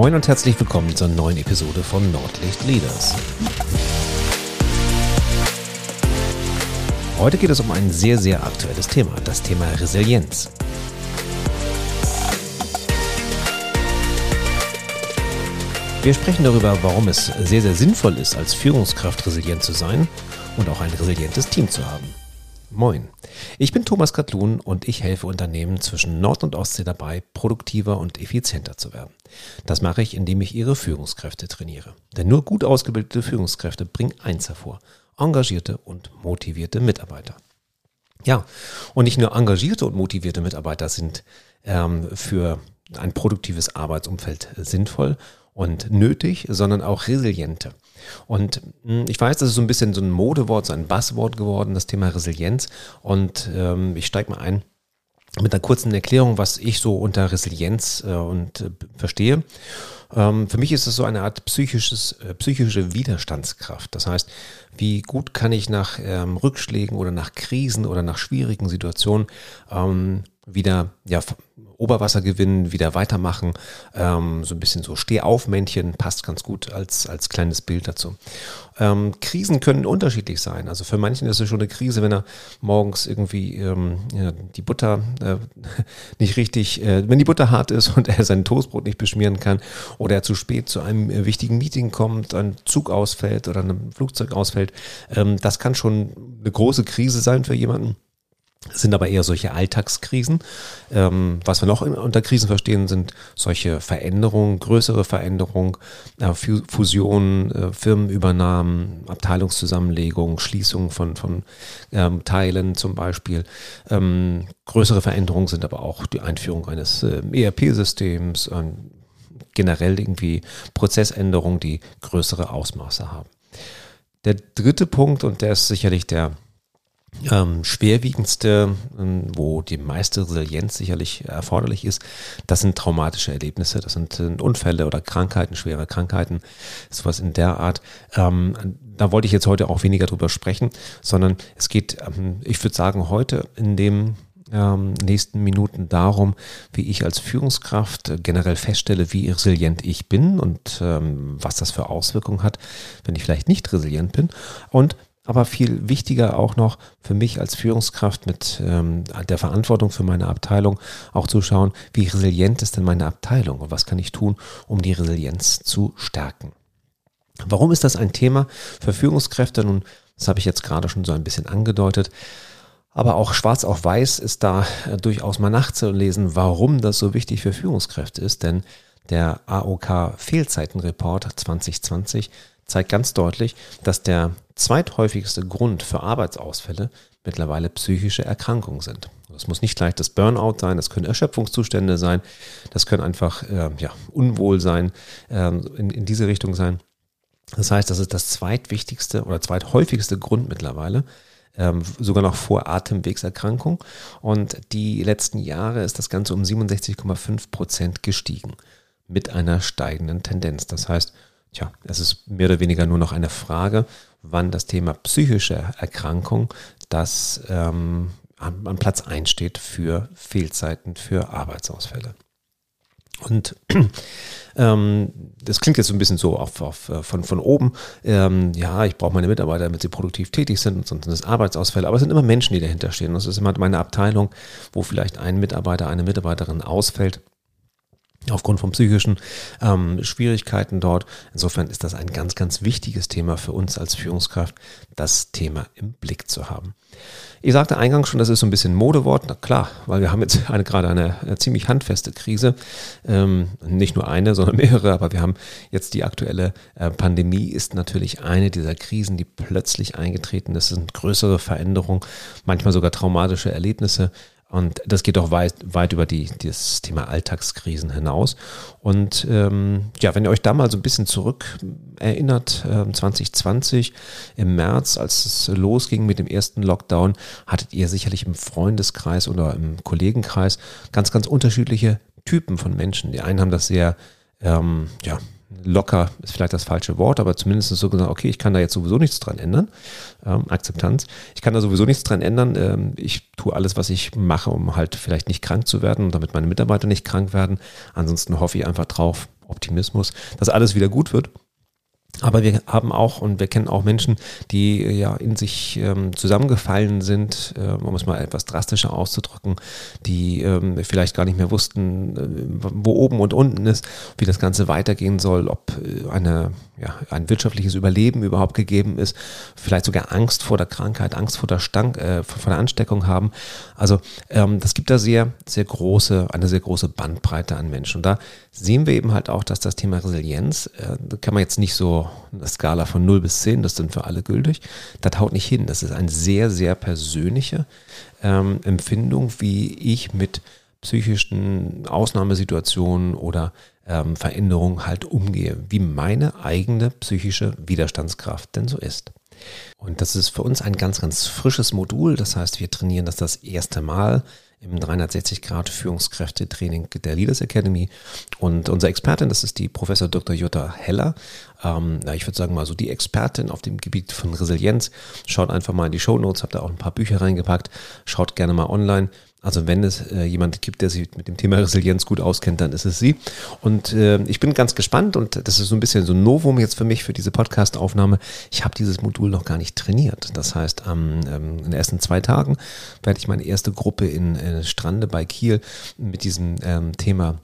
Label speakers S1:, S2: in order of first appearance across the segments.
S1: Moin und herzlich willkommen zur neuen Episode von Nordlicht Leaders. Heute geht es um ein sehr, sehr aktuelles Thema, das Thema Resilienz. Wir sprechen darüber, warum es sehr, sehr sinnvoll ist, als Führungskraft resilient zu sein und auch ein resilientes Team zu haben. Moin, ich bin Thomas Katlun und ich helfe Unternehmen zwischen Nord- und Ostsee dabei, produktiver und effizienter zu werden. Das mache ich, indem ich ihre Führungskräfte trainiere. Denn nur gut ausgebildete Führungskräfte bringen eins hervor, engagierte und motivierte Mitarbeiter. Ja, und nicht nur engagierte und motivierte Mitarbeiter sind ähm, für ein produktives Arbeitsumfeld sinnvoll und nötig, sondern auch resiliente. Und hm, ich weiß, das ist so ein bisschen so ein Modewort, so ein Buzzword geworden, das Thema Resilienz. Und ähm, ich steige mal ein mit einer kurzen Erklärung, was ich so unter Resilienz äh, und äh, verstehe. Ähm, für mich ist es so eine Art psychisches, äh, psychische Widerstandskraft. Das heißt, wie gut kann ich nach ähm, Rückschlägen oder nach Krisen oder nach schwierigen Situationen ähm, wieder ja, Oberwasser gewinnen, wieder weitermachen. Ähm, so ein bisschen so Stehaufmännchen passt ganz gut als, als kleines Bild dazu. Ähm, Krisen können unterschiedlich sein. Also für manchen ist es schon eine Krise, wenn er morgens irgendwie ähm, ja, die Butter äh, nicht richtig, äh, wenn die Butter hart ist und er sein Toastbrot nicht beschmieren kann oder er zu spät zu einem äh, wichtigen Meeting kommt, ein Zug ausfällt oder ein Flugzeug ausfällt. Ähm, das kann schon eine große Krise sein für jemanden sind aber eher solche Alltagskrisen. Ähm, was wir noch in, unter Krisen verstehen, sind solche Veränderungen, größere Veränderungen, äh, Fusionen, äh, Firmenübernahmen, Abteilungszusammenlegungen, Schließungen von, von ähm, Teilen zum Beispiel. Ähm, größere Veränderungen sind aber auch die Einführung eines äh, ERP-Systems, generell irgendwie Prozessänderungen, die größere Ausmaße haben. Der dritte Punkt, und der ist sicherlich der ähm, schwerwiegendste, ähm, wo die meiste Resilienz sicherlich erforderlich ist, das sind traumatische Erlebnisse, das sind äh, Unfälle oder Krankheiten, schwere Krankheiten, sowas in der Art. Ähm, da wollte ich jetzt heute auch weniger drüber sprechen, sondern es geht, ähm, ich würde sagen, heute in dem ähm, nächsten Minuten darum, wie ich als Führungskraft generell feststelle, wie resilient ich bin und ähm, was das für Auswirkungen hat, wenn ich vielleicht nicht resilient bin und aber viel wichtiger auch noch für mich als Führungskraft mit ähm, der Verantwortung für meine Abteilung auch zu schauen, wie resilient ist denn meine Abteilung und was kann ich tun, um die Resilienz zu stärken. Warum ist das ein Thema für Führungskräfte? Nun, das habe ich jetzt gerade schon so ein bisschen angedeutet. Aber auch schwarz auf weiß ist da äh, durchaus mal nachzulesen, warum das so wichtig für Führungskräfte ist. Denn der AOK Fehlzeitenreport 2020 zeigt ganz deutlich, dass der zweithäufigste Grund für Arbeitsausfälle mittlerweile psychische Erkrankungen sind. Das muss nicht gleich das Burnout sein, das können Erschöpfungszustände sein, das können einfach äh, ja, Unwohlsein äh, in, in diese Richtung sein. Das heißt, das ist das zweitwichtigste oder zweithäufigste Grund mittlerweile, ähm, sogar noch vor Atemwegserkrankung. Und die letzten Jahre ist das Ganze um 67,5 Prozent gestiegen mit einer steigenden Tendenz. Das heißt, Tja, es ist mehr oder weniger nur noch eine Frage, wann das Thema psychische Erkrankung, das ähm, an, an Platz 1 steht für Fehlzeiten, für Arbeitsausfälle. Und ähm, das klingt jetzt so ein bisschen so auf, auf, äh, von, von oben. Ähm, ja, ich brauche meine Mitarbeiter, damit sie produktiv tätig sind, sonst sind es Arbeitsausfälle. Aber es sind immer Menschen, die dahinter stehen. Das ist immer meine Abteilung, wo vielleicht ein Mitarbeiter, eine Mitarbeiterin ausfällt aufgrund von psychischen ähm, Schwierigkeiten dort. Insofern ist das ein ganz, ganz wichtiges Thema für uns als Führungskraft, das Thema im Blick zu haben. Ich sagte eingangs schon, das ist so ein bisschen Modewort. Na klar, weil wir haben jetzt eine, gerade eine, eine ziemlich handfeste Krise. Ähm, nicht nur eine, sondern mehrere, aber wir haben jetzt die aktuelle äh, Pandemie ist natürlich eine dieser Krisen, die plötzlich eingetreten ist. Das sind größere Veränderungen, manchmal sogar traumatische Erlebnisse und das geht auch weit, weit über die, das Thema Alltagskrisen hinaus. Und ähm, ja, wenn ihr euch da mal so ein bisschen zurück erinnert, äh, 2020 im März, als es losging mit dem ersten Lockdown, hattet ihr sicherlich im Freundeskreis oder im Kollegenkreis ganz, ganz unterschiedliche Typen von Menschen. Die einen haben das sehr ähm, ja, locker ist vielleicht das falsche Wort, aber zumindest so gesagt, okay, ich kann da jetzt sowieso nichts dran ändern. Ähm, Akzeptanz. Ich kann da sowieso nichts dran ändern. Ähm, ich tue alles, was ich mache, um halt vielleicht nicht krank zu werden und damit meine Mitarbeiter nicht krank werden. Ansonsten hoffe ich einfach drauf, Optimismus, dass alles wieder gut wird. Aber wir haben auch und wir kennen auch Menschen, die äh, ja in sich ähm, zusammengefallen sind, äh, um es mal etwas drastischer auszudrücken, die ähm, vielleicht gar nicht mehr wussten, äh, wo oben und unten ist, wie das Ganze weitergehen soll, ob äh, eine, ja, ein wirtschaftliches Überleben überhaupt gegeben ist, vielleicht sogar Angst vor der Krankheit, Angst vor der, Stank, äh, vor der Ansteckung haben. Also ähm, das gibt da sehr, sehr große, eine sehr große Bandbreite an Menschen. Und da sehen wir eben halt auch, dass das Thema Resilienz, äh, kann man jetzt nicht so eine Skala von 0 bis 10, das sind für alle gültig. Das haut nicht hin. Das ist eine sehr, sehr persönliche ähm, Empfindung, wie ich mit psychischen Ausnahmesituationen oder ähm, Veränderungen halt umgehe, wie meine eigene psychische Widerstandskraft denn so ist. Und das ist für uns ein ganz, ganz frisches Modul. Das heißt, wir trainieren das das erste Mal im 360 Grad Führungskräftetraining der Leaders Academy. Und unsere Expertin, das ist die Professor Dr. Jutta Heller. Ähm, ich würde sagen mal so die Expertin auf dem Gebiet von Resilienz. Schaut einfach mal in die Show Notes, habt da auch ein paar Bücher reingepackt. Schaut gerne mal online. Also wenn es äh, jemand gibt, der sich mit dem Thema Resilienz gut auskennt, dann ist es sie. Und äh, ich bin ganz gespannt und das ist so ein bisschen so ein Novum jetzt für mich für diese Podcast-Aufnahme. Ich habe dieses Modul noch gar nicht trainiert. Das heißt, ähm, in den ersten zwei Tagen werde ich meine erste Gruppe in äh, Strande bei Kiel mit diesem ähm, Thema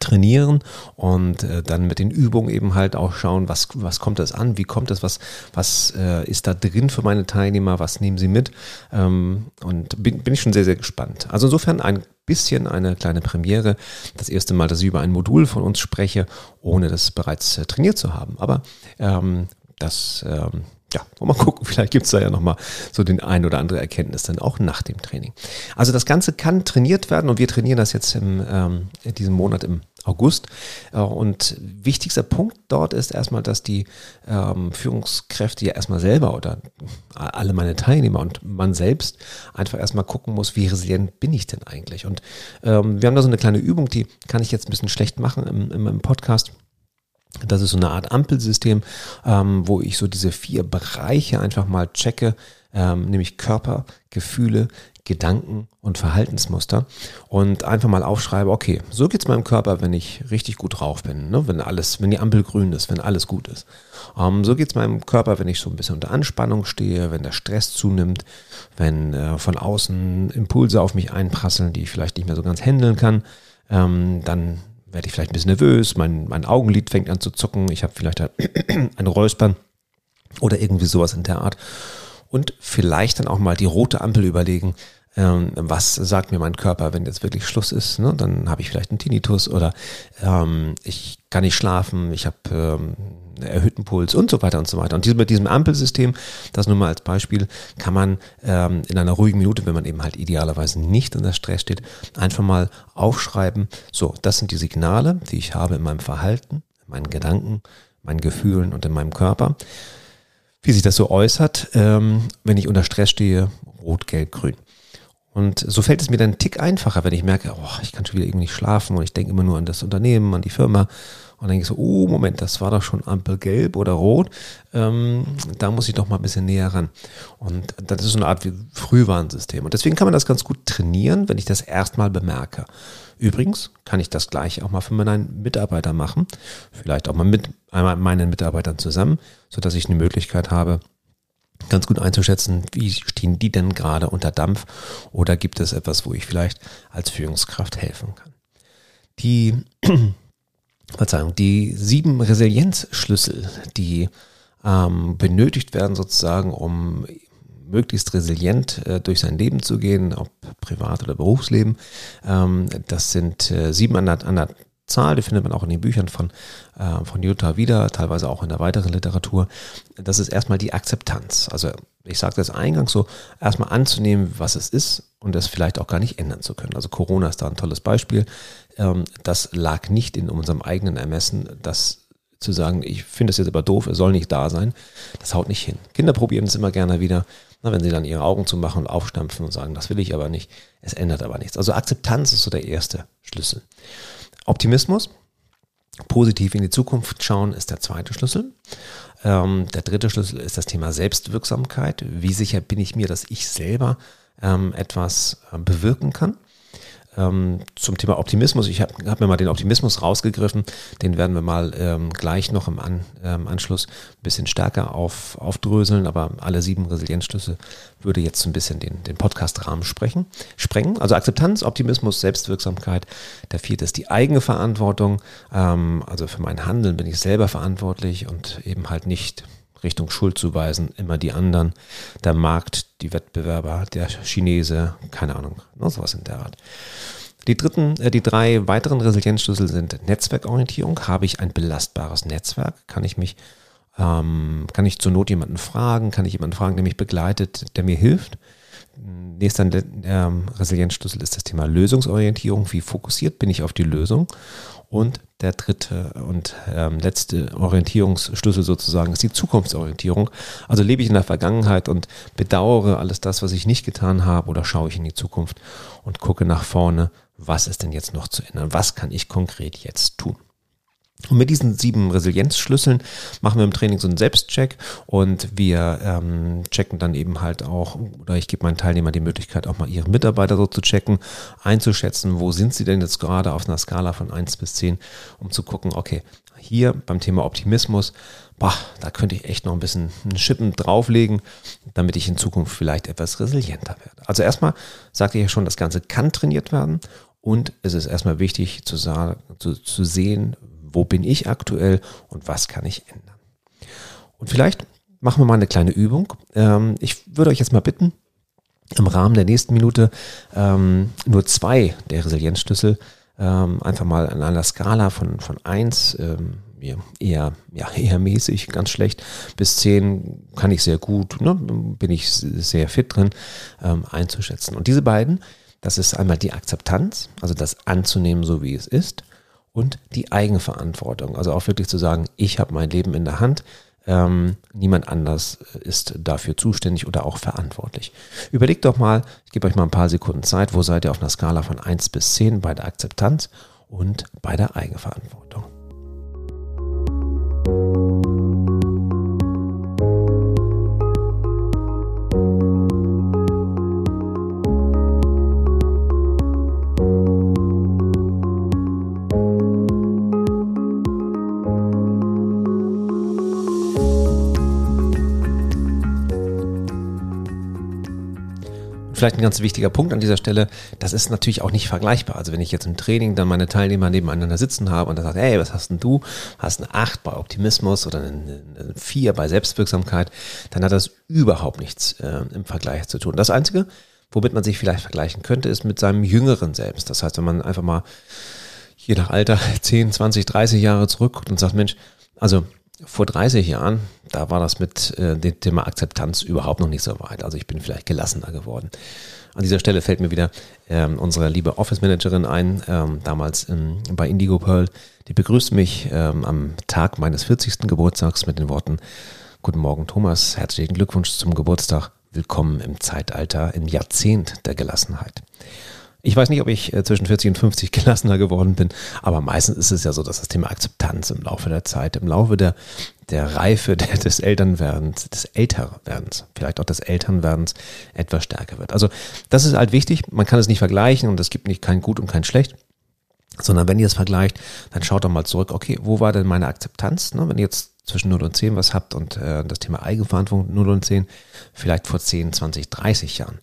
S1: trainieren und äh, dann mit den Übungen eben halt auch schauen, was, was kommt das an, wie kommt das, was, was äh, ist da drin für meine Teilnehmer, was nehmen sie mit ähm, und bin, bin ich schon sehr, sehr gespannt. Also insofern ein bisschen eine kleine Premiere, das erste Mal, dass ich über ein Modul von uns spreche, ohne das bereits äh, trainiert zu haben, aber ähm, das ähm, ja, mal gucken, vielleicht gibt es da ja nochmal so den ein oder andere Erkenntnis dann auch nach dem Training. Also das Ganze kann trainiert werden und wir trainieren das jetzt im, ähm, in diesem Monat im August. Äh, und wichtigster Punkt dort ist erstmal, dass die ähm, Führungskräfte ja erstmal selber oder alle meine Teilnehmer und man selbst einfach erstmal gucken muss, wie resilient bin ich denn eigentlich? Und ähm, wir haben da so eine kleine Übung, die kann ich jetzt ein bisschen schlecht machen im, im, im Podcast. Das ist so eine Art Ampelsystem, ähm, wo ich so diese vier Bereiche einfach mal checke, ähm, nämlich Körper, Gefühle, Gedanken und Verhaltensmuster und einfach mal aufschreibe, okay, so geht's meinem Körper, wenn ich richtig gut drauf bin, ne? wenn alles, wenn die Ampel grün ist, wenn alles gut ist. Ähm, so geht's meinem Körper, wenn ich so ein bisschen unter Anspannung stehe, wenn der Stress zunimmt, wenn äh, von außen Impulse auf mich einprasseln, die ich vielleicht nicht mehr so ganz handeln kann. Ähm, dann werde ich vielleicht ein bisschen nervös, mein, mein Augenlid fängt an zu zucken, ich habe vielleicht ein Räuspern oder irgendwie sowas in der Art. Und vielleicht dann auch mal die rote Ampel überlegen, ähm, was sagt mir mein Körper, wenn jetzt wirklich Schluss ist. Ne? Dann habe ich vielleicht einen Tinnitus oder ähm, ich kann nicht schlafen, ich habe ähm, erhöhten Puls und so weiter und so weiter. Und mit diesem Ampelsystem, das nur mal als Beispiel, kann man ähm, in einer ruhigen Minute, wenn man eben halt idealerweise nicht unter Stress steht, einfach mal aufschreiben, so, das sind die Signale, die ich habe in meinem Verhalten, in meinen Gedanken, meinen Gefühlen und in meinem Körper. Wie sich das so äußert, ähm, wenn ich unter Stress stehe, rot, gelb, grün. Und so fällt es mir dann einen Tick einfacher, wenn ich merke, oh, ich kann schon wieder irgendwie nicht schlafen und ich denke immer nur an das Unternehmen, an die Firma und dann denke ich so, oh Moment, das war doch schon Ampel gelb oder rot. Ähm, da muss ich doch mal ein bisschen näher ran. Und das ist so eine Art wie Frühwarnsystem. Und deswegen kann man das ganz gut trainieren, wenn ich das erstmal bemerke. Übrigens kann ich das gleich auch mal für meinen Mitarbeiter machen. Vielleicht auch mal mit meinen Mitarbeitern zusammen, sodass ich eine Möglichkeit habe, ganz gut einzuschätzen, wie stehen die denn gerade unter Dampf oder gibt es etwas, wo ich vielleicht als Führungskraft helfen kann. Die Verzeihung, die sieben Resilienzschlüssel, die ähm, benötigt werden sozusagen, um möglichst resilient äh, durch sein Leben zu gehen, ob Privat- oder Berufsleben. Ähm, das sind äh, sieben an der, an der Zahl, die findet man auch in den Büchern von, äh, von Jutta wieder, teilweise auch in der weiteren Literatur. Das ist erstmal die Akzeptanz. Also ich sagte das eingangs so, erstmal anzunehmen, was es ist und das vielleicht auch gar nicht ändern zu können. Also Corona ist da ein tolles Beispiel. Ähm, das lag nicht in unserem eigenen Ermessen, das zu sagen, ich finde es jetzt aber doof, er soll nicht da sein. Das haut nicht hin. Kinder probieren es immer gerne wieder, na, wenn sie dann ihre Augen zu machen und aufstampfen und sagen, das will ich aber nicht. Es ändert aber nichts. Also Akzeptanz ist so der erste Schlüssel. Optimismus. Positiv in die Zukunft schauen ist der zweite Schlüssel. Ähm, der dritte Schlüssel ist das Thema Selbstwirksamkeit. Wie sicher bin ich mir, dass ich selber ähm, etwas äh, bewirken kann? Ähm, zum Thema Optimismus. Ich habe hab mir mal den Optimismus rausgegriffen. Den werden wir mal ähm, gleich noch im An, ähm, Anschluss ein bisschen stärker auf, aufdröseln. Aber alle sieben Resilienzschlüsse würde jetzt ein bisschen den, den Podcast-Rahmen sprechen, sprengen. Also Akzeptanz, Optimismus, Selbstwirksamkeit. Der vierte ist die eigene Verantwortung. Ähm, also für mein Handeln bin ich selber verantwortlich und eben halt nicht Richtung Schuldzuweisen, immer die anderen, der Markt, die Wettbewerber, der Chinese, keine Ahnung, sowas in der Art. Die dritten, äh, die drei weiteren Resilienzschlüssel sind Netzwerkorientierung. Habe ich ein belastbares Netzwerk? Kann ich mich, ähm, kann ich zur Not jemanden fragen? Kann ich jemanden fragen, der mich begleitet, der mir hilft? Nächster ähm, Resilienzschlüssel ist das Thema Lösungsorientierung. Wie fokussiert bin ich auf die Lösung? Und der dritte und ähm, letzte Orientierungsschlüssel sozusagen ist die Zukunftsorientierung. Also lebe ich in der Vergangenheit und bedauere alles das, was ich nicht getan habe, oder schaue ich in die Zukunft und gucke nach vorne, was ist denn jetzt noch zu ändern? Was kann ich konkret jetzt tun? Und mit diesen sieben Resilienzschlüsseln machen wir im Training so einen Selbstcheck und wir ähm, checken dann eben halt auch, oder ich gebe meinen Teilnehmern die Möglichkeit, auch mal ihre Mitarbeiter so zu checken, einzuschätzen, wo sind sie denn jetzt gerade auf einer Skala von 1 bis 10, um zu gucken, okay, hier beim Thema Optimismus, boah, da könnte ich echt noch ein bisschen einen Schippen drauflegen, damit ich in Zukunft vielleicht etwas resilienter werde. Also erstmal sagte ich ja schon, das Ganze kann trainiert werden und es ist erstmal wichtig zu, zu, zu sehen, wo bin ich aktuell und was kann ich ändern. Und vielleicht machen wir mal eine kleine Übung. Ähm, ich würde euch jetzt mal bitten, im Rahmen der nächsten Minute ähm, nur zwei der Resilienzschlüssel ähm, einfach mal an einer Skala von, von 1, eher, ja, eher mäßig, ganz schlecht, bis 10 kann ich sehr gut, ne, bin ich sehr fit drin, einzuschätzen. Und diese beiden, das ist einmal die Akzeptanz, also das anzunehmen, so wie es ist, und die Eigenverantwortung. Also auch wirklich zu sagen, ich habe mein Leben in der Hand, ähm, niemand anders ist dafür zuständig oder auch verantwortlich. Überlegt doch mal, ich gebe euch mal ein paar Sekunden Zeit, wo seid ihr auf einer Skala von 1 bis 10 bei der Akzeptanz und bei der Eigenverantwortung. Vielleicht ein ganz wichtiger Punkt an dieser Stelle, das ist natürlich auch nicht vergleichbar. Also wenn ich jetzt im Training dann meine Teilnehmer nebeneinander sitzen habe und dann sagt, hey, was hast denn du? Hast eine 8 bei Optimismus oder eine 4 bei Selbstwirksamkeit, dann hat das überhaupt nichts äh, im Vergleich zu tun. Das Einzige, womit man sich vielleicht vergleichen könnte, ist mit seinem jüngeren Selbst. Das heißt, wenn man einfach mal je nach Alter 10, 20, 30 Jahre zurückguckt und sagt, Mensch, also vor 30 Jahren, da war das mit äh, dem Thema Akzeptanz überhaupt noch nicht so weit. Also ich bin vielleicht gelassener geworden. An dieser Stelle fällt mir wieder ähm, unsere liebe Office Managerin ein, ähm, damals in, bei Indigo Pearl. Die begrüßt mich ähm, am Tag meines 40. Geburtstags mit den Worten, Guten Morgen Thomas, herzlichen Glückwunsch zum Geburtstag. Willkommen im Zeitalter, im Jahrzehnt der Gelassenheit. Ich weiß nicht, ob ich äh, zwischen 40 und 50 gelassener geworden bin, aber meistens ist es ja so, dass das Thema Akzeptanz im Laufe der Zeit, im Laufe der, der Reife der, des Elternwerdens, des Älterwerdens, vielleicht auch des Elternwerdens etwas stärker wird. Also das ist halt wichtig. Man kann es nicht vergleichen und es gibt nicht kein Gut und kein Schlecht. Sondern wenn ihr es vergleicht, dann schaut doch mal zurück, okay, wo war denn meine Akzeptanz? Ne? Wenn ihr jetzt zwischen 0 und 10 was habt und äh, das Thema Eigenverantwortung 0 und 10, vielleicht vor 10, 20, 30 Jahren.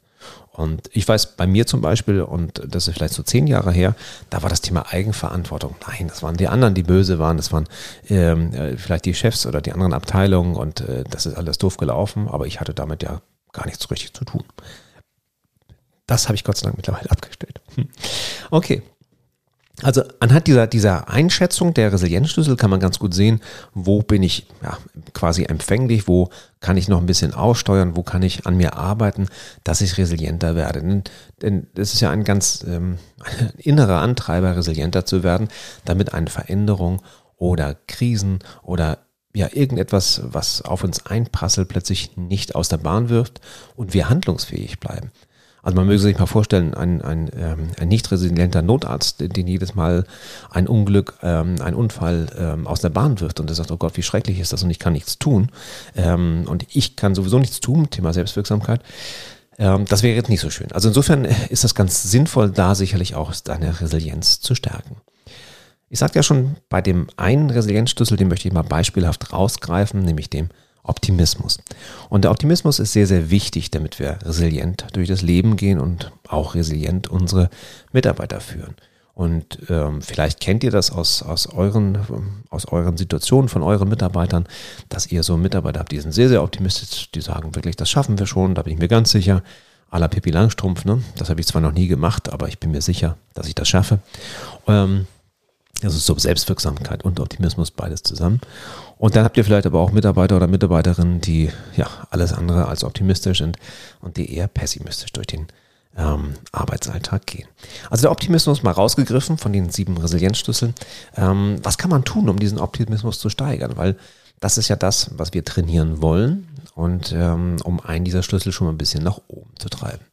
S1: Und ich weiß bei mir zum Beispiel, und das ist vielleicht so zehn Jahre her, da war das Thema Eigenverantwortung. Nein, das waren die anderen, die böse waren. Das waren ähm, äh, vielleicht die Chefs oder die anderen Abteilungen und äh, das ist alles doof gelaufen, aber ich hatte damit ja gar nichts richtig zu tun. Das habe ich Gott sei Dank mittlerweile abgestellt. Hm. Okay, also anhand dieser, dieser Einschätzung der Resilienzschlüssel kann man ganz gut sehen, wo bin ich ja, quasi empfänglich, wo kann ich noch ein bisschen aussteuern, wo kann ich an mir arbeiten, dass ich resilienter werde. Denn, denn das ist ja ein ganz ähm, innerer Antreiber, resilienter zu werden, damit eine Veränderung oder Krisen oder ja irgendetwas, was auf uns einprasselt, plötzlich nicht aus der Bahn wirft und wir handlungsfähig bleiben. Also man möge sich mal vorstellen, ein, ein, ähm, ein nicht resilienter Notarzt, den jedes Mal ein Unglück, ähm, ein Unfall ähm, aus der Bahn wirft und er sagt, oh Gott, wie schrecklich ist das und ich kann nichts tun. Ähm, und ich kann sowieso nichts tun, Thema Selbstwirksamkeit. Ähm, das wäre jetzt nicht so schön. Also insofern ist das ganz sinnvoll, da sicherlich auch deine Resilienz zu stärken. Ich sagte ja schon, bei dem einen Resilienzschlüssel, den möchte ich mal beispielhaft rausgreifen, nämlich dem Optimismus. Und der Optimismus ist sehr, sehr wichtig, damit wir resilient durch das Leben gehen und auch resilient unsere Mitarbeiter führen. Und ähm, vielleicht kennt ihr das aus, aus, euren, aus euren Situationen von euren Mitarbeitern, dass ihr so Mitarbeiter habt, die sind sehr, sehr optimistisch, die sagen wirklich, das schaffen wir schon, da bin ich mir ganz sicher. A la Pippi Langstrumpf, ne? das habe ich zwar noch nie gemacht, aber ich bin mir sicher, dass ich das schaffe. Ähm, also so Selbstwirksamkeit und Optimismus beides zusammen. Und dann habt ihr vielleicht aber auch Mitarbeiter oder Mitarbeiterinnen, die ja alles andere als optimistisch sind und die eher pessimistisch durch den ähm, Arbeitsalltag gehen. Also der Optimismus mal rausgegriffen von den sieben Resilienzschlüsseln. Ähm, was kann man tun, um diesen Optimismus zu steigern? Weil das ist ja das, was wir trainieren wollen und ähm, um einen dieser Schlüssel schon mal ein bisschen nach oben zu treiben.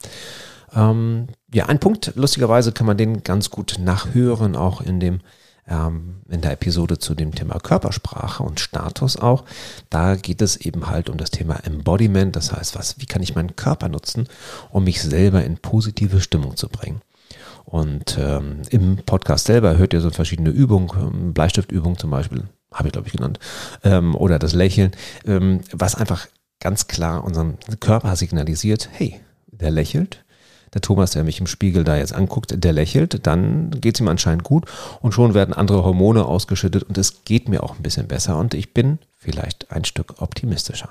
S1: Ähm, ja, ein Punkt, lustigerweise kann man den ganz gut nachhören, auch in dem ähm, in der Episode zu dem Thema Körpersprache und Status auch. Da geht es eben halt um das Thema Embodiment, das heißt, was, wie kann ich meinen Körper nutzen, um mich selber in positive Stimmung zu bringen. Und ähm, im Podcast selber hört ihr so verschiedene Übungen, ähm, Bleistiftübungen zum Beispiel, habe ich glaube ich genannt, ähm, oder das Lächeln, ähm, was einfach ganz klar unseren Körper signalisiert, hey, der lächelt, der Thomas, der mich im Spiegel da jetzt anguckt, der lächelt, dann geht es ihm anscheinend gut und schon werden andere Hormone ausgeschüttet und es geht mir auch ein bisschen besser und ich bin vielleicht ein Stück optimistischer.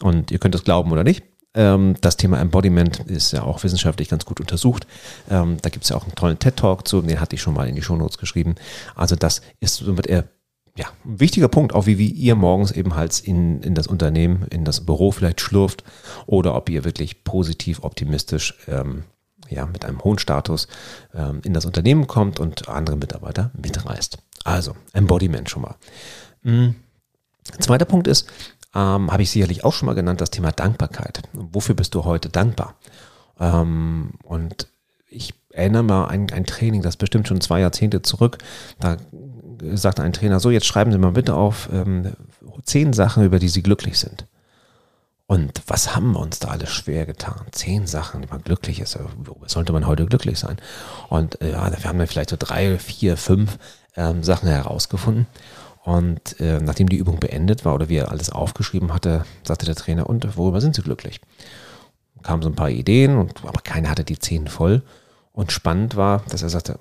S1: Und ihr könnt es glauben oder nicht. Ähm, das Thema Embodiment ist ja auch wissenschaftlich ganz gut untersucht. Ähm, da gibt es ja auch einen tollen TED-Talk zu, den hatte ich schon mal in die Shownotes geschrieben. Also das ist somit eher ja, wichtiger Punkt, auch wie, wie ihr morgens eben halt in, in das Unternehmen, in das Büro vielleicht schlurft oder ob ihr wirklich positiv, optimistisch, ähm, ja, mit einem hohen Status ähm, in das Unternehmen kommt und andere Mitarbeiter mitreißt. Also, Embodiment schon mal. Mhm. Zweiter Punkt ist, ähm, habe ich sicherlich auch schon mal genannt, das Thema Dankbarkeit. Wofür bist du heute dankbar? Ähm, und ich erinnere mal an ein Training, das bestimmt schon zwei Jahrzehnte zurück. Da sagte ein Trainer, so jetzt schreiben Sie mal bitte auf ähm, zehn Sachen, über die Sie glücklich sind. Und was haben wir uns da alles schwer getan? Zehn Sachen, die man glücklich ist. Sollte man heute glücklich sein? Und äh, ja, wir haben dann vielleicht so drei, vier, fünf ähm, Sachen herausgefunden. Und äh, nachdem die Übung beendet war oder wie er alles aufgeschrieben hatte, sagte der Trainer, und worüber sind Sie glücklich? Kamen so ein paar Ideen, und, aber keiner hatte die zehn voll. Und spannend war, dass er sagte,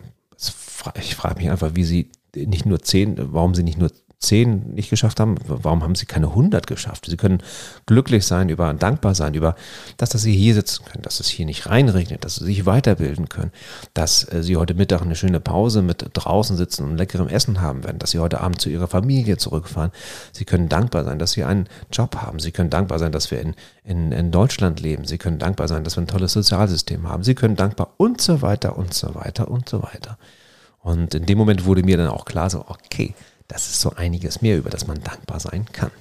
S1: ich frage mich einfach, wie Sie nicht nur zehn, warum sie nicht nur zehn nicht geschafft haben, warum haben sie keine hundert geschafft? Sie können glücklich sein, über dankbar sein, über das, dass sie hier sitzen können, dass es hier nicht reinregnet, dass sie sich weiterbilden können, dass äh, sie heute Mittag eine schöne Pause mit draußen sitzen und leckerem Essen haben werden, dass sie heute Abend zu ihrer Familie zurückfahren. Sie können dankbar sein, dass sie einen Job haben. Sie können dankbar sein, dass wir in, in, in Deutschland leben. Sie können dankbar sein, dass wir ein tolles Sozialsystem haben. Sie können dankbar und so weiter und so weiter und so weiter. Und in dem Moment wurde mir dann auch klar, so, okay, das ist so einiges mehr, über das man dankbar sein kann.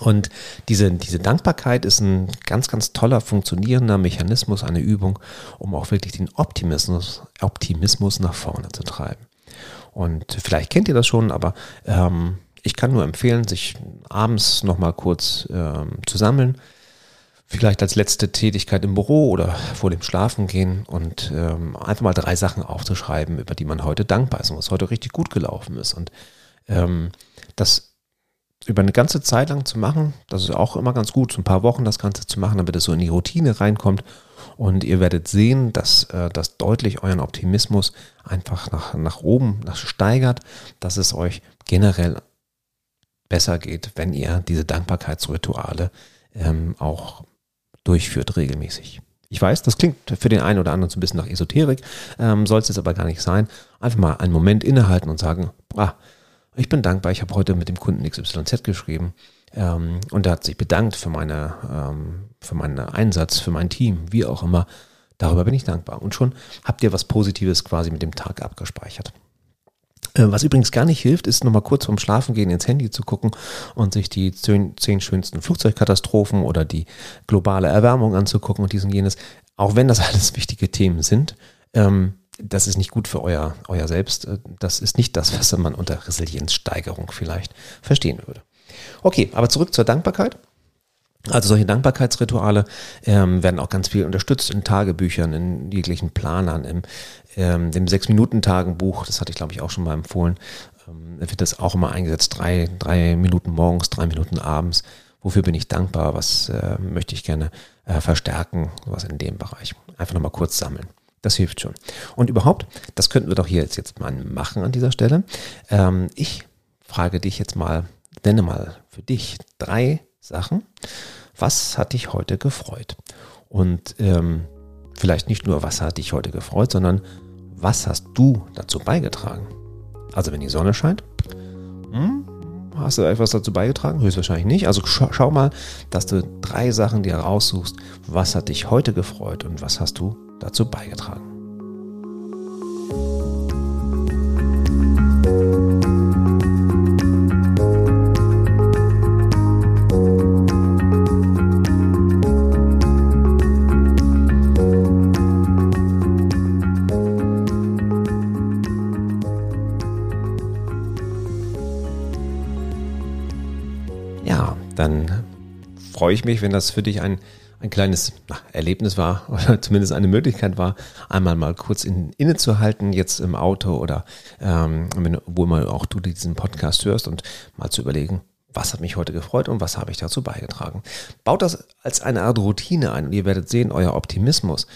S1: Und diese, diese Dankbarkeit ist ein ganz, ganz toller funktionierender Mechanismus, eine Übung, um auch wirklich den Optimismus, Optimismus nach vorne zu treiben. Und vielleicht kennt ihr das schon, aber ähm, ich kann nur empfehlen, sich abends nochmal kurz ähm, zu sammeln, vielleicht als letzte Tätigkeit im Büro oder vor dem Schlafengehen und ähm, einfach mal drei Sachen aufzuschreiben, über die man heute dankbar ist und was heute richtig gut gelaufen ist. Und ähm, das über eine ganze Zeit lang zu machen, das ist auch immer ganz gut, so ein paar Wochen das Ganze zu machen, damit es so in die Routine reinkommt. Und ihr werdet sehen, dass äh, das deutlich euren Optimismus einfach nach, nach oben nach steigert, dass es euch generell besser geht, wenn ihr diese Dankbarkeitsrituale ähm, auch durchführt regelmäßig. Ich weiß, das klingt für den einen oder anderen so ein bisschen nach Esoterik, ähm, soll es jetzt aber gar nicht sein. Einfach mal einen Moment innehalten und sagen, ah, ich bin dankbar, ich habe heute mit dem Kunden XYZ geschrieben ähm, und er hat sich bedankt für, meine, ähm, für meinen Einsatz, für mein Team, wie auch immer. Darüber bin ich dankbar. Und schon habt ihr was Positives quasi mit dem Tag abgespeichert. Äh, was übrigens gar nicht hilft, ist nochmal kurz vorm Schlafengehen ins Handy zu gucken und sich die zehn, zehn, schönsten Flugzeugkatastrophen oder die globale Erwärmung anzugucken und diesen jenes. Auch wenn das alles wichtige Themen sind, ähm, das ist nicht gut für euer, euer Selbst. Äh, das ist nicht das, was man unter Resilienzsteigerung vielleicht verstehen würde. Okay, aber zurück zur Dankbarkeit. Also solche Dankbarkeitsrituale ähm, werden auch ganz viel unterstützt in Tagebüchern, in jeglichen Planern, im ähm, dem Sechs-Minuten-Tagenbuch, das hatte ich glaube ich auch schon mal empfohlen, ähm, wird das auch immer eingesetzt, drei, drei Minuten morgens, drei Minuten abends. Wofür bin ich dankbar? Was äh, möchte ich gerne äh, verstärken? Was in dem Bereich. Einfach nochmal kurz sammeln. Das hilft schon. Und überhaupt, das könnten wir doch hier jetzt, jetzt mal machen an dieser Stelle. Ähm, ich frage dich jetzt mal, nenne mal für dich drei Sachen. Was hat dich heute gefreut? Und ähm, vielleicht nicht nur, was hat dich heute gefreut, sondern was hast du dazu beigetragen? Also wenn die Sonne scheint, hm, hast du etwas dazu beigetragen? Höchstwahrscheinlich nicht. Also schau, schau mal, dass du drei Sachen dir raussuchst. Was hat dich heute gefreut und was hast du dazu beigetragen? Freue ich mich, wenn das für dich ein, ein kleines na, Erlebnis war oder zumindest eine Möglichkeit war, einmal mal kurz in, innezuhalten, jetzt im Auto oder ähm, wenn, wo mal auch du diesen Podcast hörst und mal zu überlegen, was hat mich heute gefreut und was habe ich dazu beigetragen. Baut das als eine Art Routine ein und ihr werdet sehen, euer Optimismus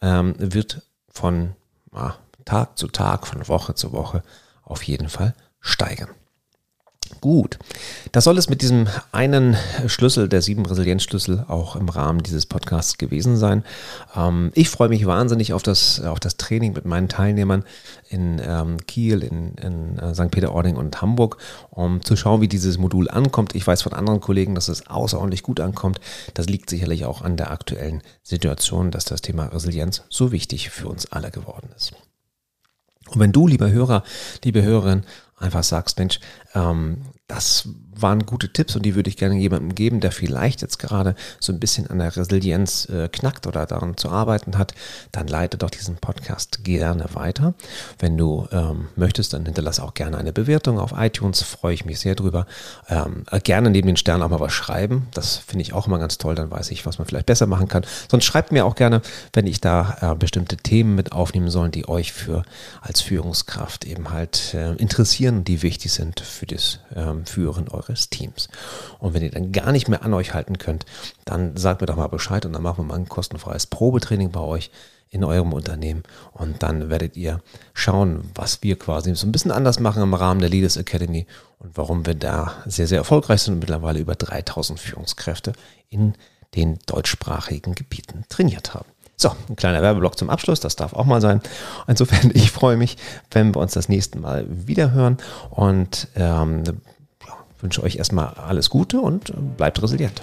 S1: ähm, wird von ah, Tag zu Tag, von Woche zu Woche auf jeden Fall steigern. Gut, das soll es mit diesem einen Schlüssel, der sieben Resilienzschlüssel, auch im Rahmen dieses Podcasts gewesen sein. Ähm, ich freue mich wahnsinnig auf das, auf das Training mit meinen Teilnehmern in ähm, Kiel, in, in äh, St. Peter-Ording und Hamburg, um zu schauen, wie dieses Modul ankommt. Ich weiß von anderen Kollegen, dass es außerordentlich gut ankommt. Das liegt sicherlich auch an der aktuellen Situation, dass das Thema Resilienz so wichtig für uns alle geworden ist. Und wenn du, lieber Hörer, liebe Hörerin, einfach sagst, Mensch, ähm, das waren gute Tipps und die würde ich gerne jemandem geben, der vielleicht jetzt gerade so ein bisschen an der Resilienz äh, knackt oder daran zu arbeiten hat, dann leite doch diesen Podcast gerne weiter. Wenn du ähm, möchtest, dann hinterlasse auch gerne eine Bewertung auf iTunes, freue ich mich sehr drüber. Ähm, äh, gerne neben den Sternen auch mal was schreiben, das finde ich auch immer ganz toll, dann weiß ich, was man vielleicht besser machen kann. Sonst schreibt mir auch gerne, wenn ich da äh, bestimmte Themen mit aufnehmen soll, die euch für als Führungskraft eben halt äh, interessieren die wichtig sind für das ähm, Führen eures eures Teams. Und wenn ihr dann gar nicht mehr an euch halten könnt, dann sagt mir doch mal Bescheid und dann machen wir mal ein kostenfreies Probetraining bei euch in eurem Unternehmen und dann werdet ihr schauen, was wir quasi so ein bisschen anders machen im Rahmen der Leaders Academy und warum wir da sehr, sehr erfolgreich sind und mittlerweile über 3000 Führungskräfte in den deutschsprachigen Gebieten trainiert haben. So, ein kleiner Werbeblock zum Abschluss, das darf auch mal sein. Insofern, ich freue mich, wenn wir uns das nächste Mal wieder hören und ähm, wünsche euch erstmal alles Gute und bleibt resilient.